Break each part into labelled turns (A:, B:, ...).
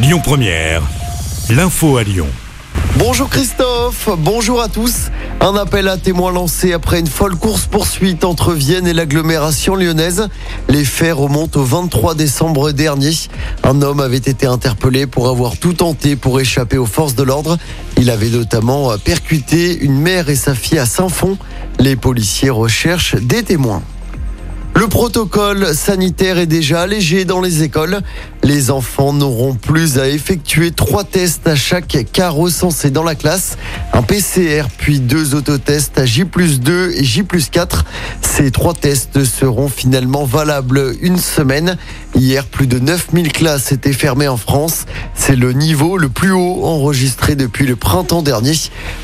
A: Lyon Première, l'info à Lyon.
B: Bonjour Christophe, bonjour à tous. Un appel à témoins lancé après une folle course-poursuite entre Vienne et l'agglomération lyonnaise. Les faits remontent au 23 décembre dernier. Un homme avait été interpellé pour avoir tout tenté pour échapper aux forces de l'ordre. Il avait notamment percuté une mère et sa fille à Saint-Fond. Les policiers recherchent des témoins. Le protocole sanitaire est déjà allégé dans les écoles. Les enfants n'auront plus à effectuer trois tests à chaque cas recensé dans la classe. Un PCR puis deux autotests à J 2 et J 4. Ces trois tests seront finalement valables une semaine. Hier, plus de 9000 classes étaient fermées en France. C'est le niveau le plus haut enregistré depuis le printemps dernier.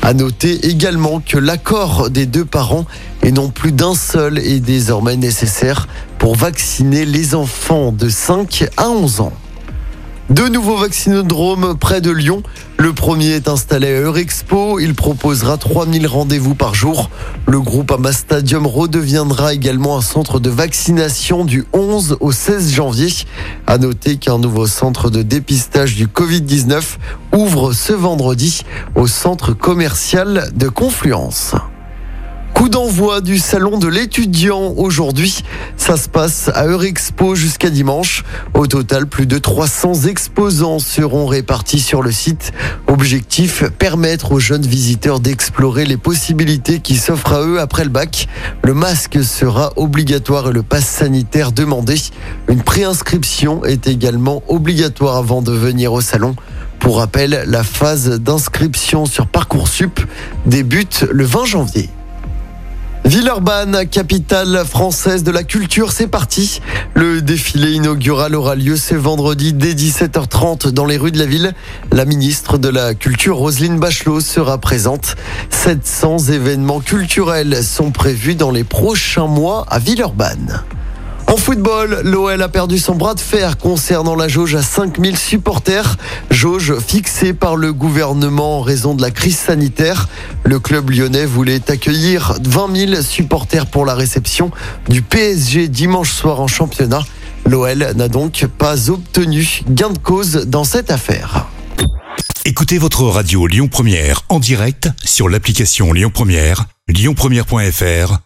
B: À noter également que l'accord des deux parents et non plus d'un seul est désormais nécessaire pour vacciner les enfants de 5 à 11 ans. Deux nouveaux vaccinodromes près de Lyon. Le premier est installé à Eurexpo. Il proposera 3000 rendez-vous par jour. Le groupe Ama Stadium redeviendra également un centre de vaccination du 11 au 16 janvier. À noter qu'un nouveau centre de dépistage du Covid-19 ouvre ce vendredi au centre commercial de Confluence. Coup d'envoi du salon de l'étudiant aujourd'hui. Ça se passe à Eurexpo jusqu'à dimanche. Au total, plus de 300 exposants seront répartis sur le site. Objectif, permettre aux jeunes visiteurs d'explorer les possibilités qui s'offrent à eux après le bac. Le masque sera obligatoire et le pass sanitaire demandé. Une préinscription est également obligatoire avant de venir au salon. Pour rappel, la phase d'inscription sur Parcoursup débute le 20 janvier. Villeurbanne, capitale française de la culture, c'est parti. Le défilé inaugural aura lieu ce vendredi dès 17h30 dans les rues de la ville. La ministre de la Culture, Roselyne Bachelot, sera présente. 700 événements culturels sont prévus dans les prochains mois à Villeurbanne. En football, l'OL a perdu son bras de fer concernant la jauge à 5000 supporters. Jauge fixée par le gouvernement en raison de la crise sanitaire. Le club lyonnais voulait accueillir 20 000 supporters pour la réception du PSG dimanche soir en championnat. L'OL n'a donc pas obtenu gain de cause dans cette affaire.
A: Écoutez votre radio Lyon Première en direct sur l'application Lyon Première, lyonpremière.fr